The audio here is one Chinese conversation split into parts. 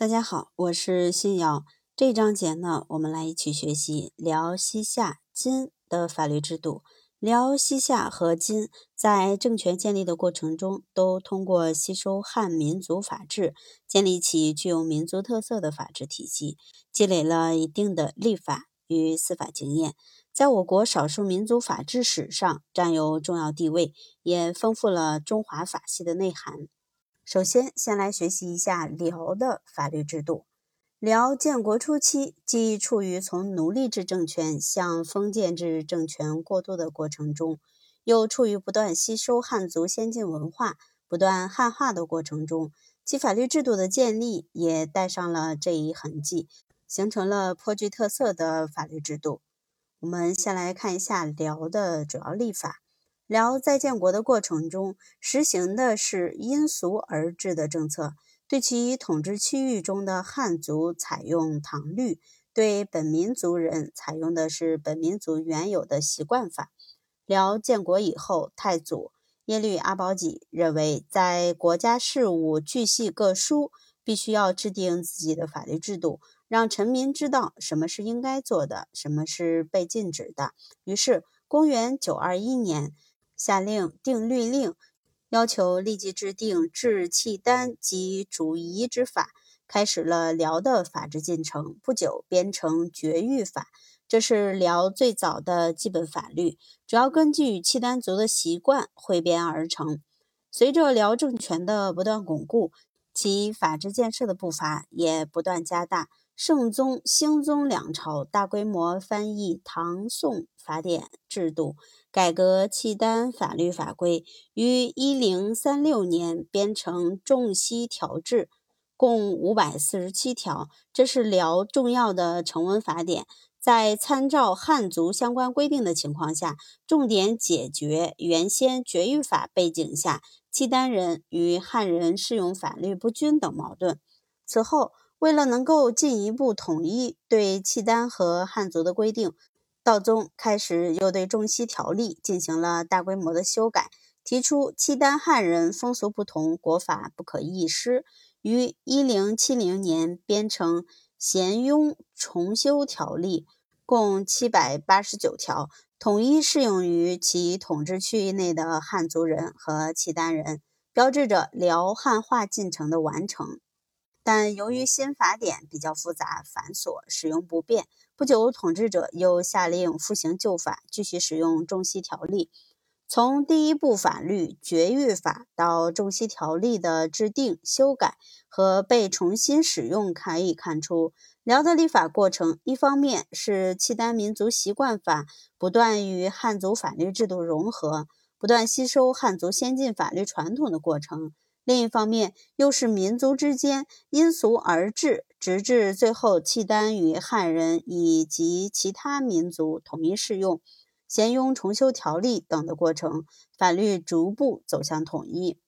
大家好，我是新瑶。这章节呢，我们来一起学习辽西夏金的法律制度。辽西夏和金在政权建立的过程中，都通过吸收汉民族法制，建立起具有民族特色的法治体系，积累了一定的立法与司法经验，在我国少数民族法治史上占有重要地位，也丰富了中华法系的内涵。首先，先来学习一下辽的法律制度。辽建国初期，既处于从奴隶制政权向封建制政权过渡的过程中，又处于不断吸收汉族先进文化、不断汉化的过程中，其法律制度的建立也带上了这一痕迹，形成了颇具特色的法律制度。我们先来看一下辽的主要立法。辽在建国的过程中，实行的是因俗而治的政策，对其统治区域中的汉族采用唐律，对本民族人采用的是本民族原有的习惯法。辽建国以后，太祖耶律阿保机认为，在国家事务巨细各疏，必须要制定自己的法律制度，让臣民知道什么是应该做的，什么是被禁止的。于是，公元九二一年。下令定律令，要求立即制定治契丹及主夷之法，开始了辽的法治进程。不久，编成《绝育法》，这是辽最早的基本法律，主要根据契丹族的习惯汇编而成。随着辽政权的不断巩固，其法治建设的步伐也不断加大。圣宗、兴宗两朝大规模翻译唐宋法典制度，改革契丹法律法规，于一零三六年编成《仲西条制》，共五百四十七条。这是辽重要的成文法典，在参照汉族相关规定的情况下，重点解决原先绝育法背景下契丹人与汉人适用法律不均等矛盾。此后。为了能够进一步统一对契丹和汉族的规定，道宗开始又对《中西条例》进行了大规模的修改，提出契丹汉人风俗不同，国法不可一失。于一零七零年编成《咸雍重修条例》，共七百八十九条，统一适用于其统治区域内的汉族人和契丹人，标志着辽汉化进程的完成。但由于新法典比较复杂繁琐，使用不便，不久统治者又下令复行旧法，继续使用《中西条例》。从第一部法律《绝育法》到《中西条例》的制定、修改和被重新使用，可以看出，辽的立法过程，一方面是契丹民族习惯法不断与汉族法律制度融合，不断吸收汉族先进法律传统的过程。另一方面，又是民族之间因俗而治，直至最后契丹与汉人以及其他民族统一适用《咸雍重修条例》等的过程，法律逐步走向统一。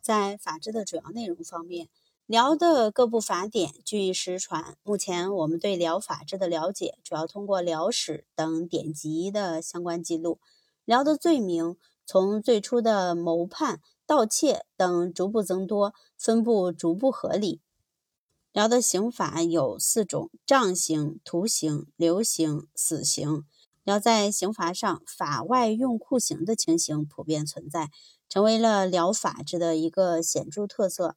在法治的主要内容方面，辽的各部法典据实传。目前我们对辽法治的了解，主要通过辽史等典籍的相关记录。辽的罪名从最初的谋叛。盗窃等逐步增多，分布逐步合理。辽的刑法有四种：杖刑、徒刑、流刑、死刑。辽在刑罚上法外用酷刑的情形普遍存在，成为了辽法治的一个显著特色。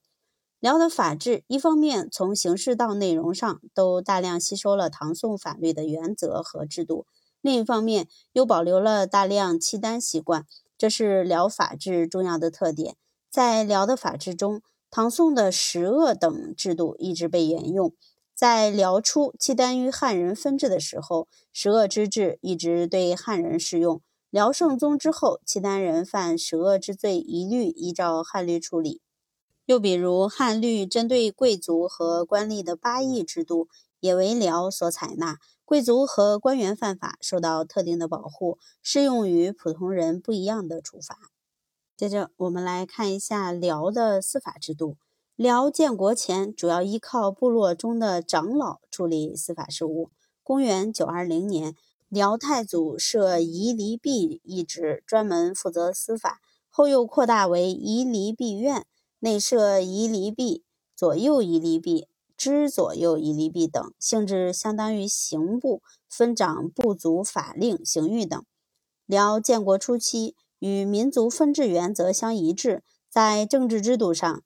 辽的法治一方面从形式到内容上都大量吸收了唐宋法律的原则和制度，另一方面又保留了大量契丹习惯。这是辽法治重要的特点。在辽的法治中，唐宋的十恶等制度一直被沿用。在辽初契丹与汉人分治的时候，十恶之制一直对汉人适用。辽圣宗之后，契丹人犯十恶之罪，一律依照汉律处理。又比如，汉律针对贵族和官吏的八议制度，也为辽所采纳。贵族和官员犯法受到特定的保护，适用于普通人不一样的处罚。接着，我们来看一下辽的司法制度。辽建国前主要依靠部落中的长老处理司法事务。公元九二零年，辽太祖设夷离弼一职，专门负责司法。后又扩大为夷离弼院，内设夷离弼、左右夷离弼。知左右一吏弼等，性质相当于刑部，分掌部族法令、刑狱等。辽建国初期与民族分治原则相一致，在政治制度上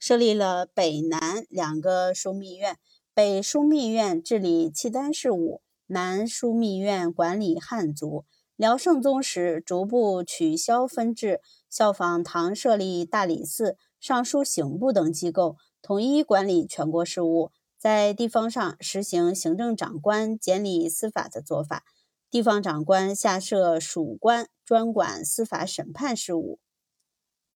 设立了北南两个枢密院，北枢密院治理契丹事务，南枢密院管理汉族。辽圣宗时逐步取消分治，效仿唐设立大理寺、尚书刑部等机构，统一管理全国事务，在地方上实行行政长官监理司法的做法。地方长官下设属官，专管司法审判事务。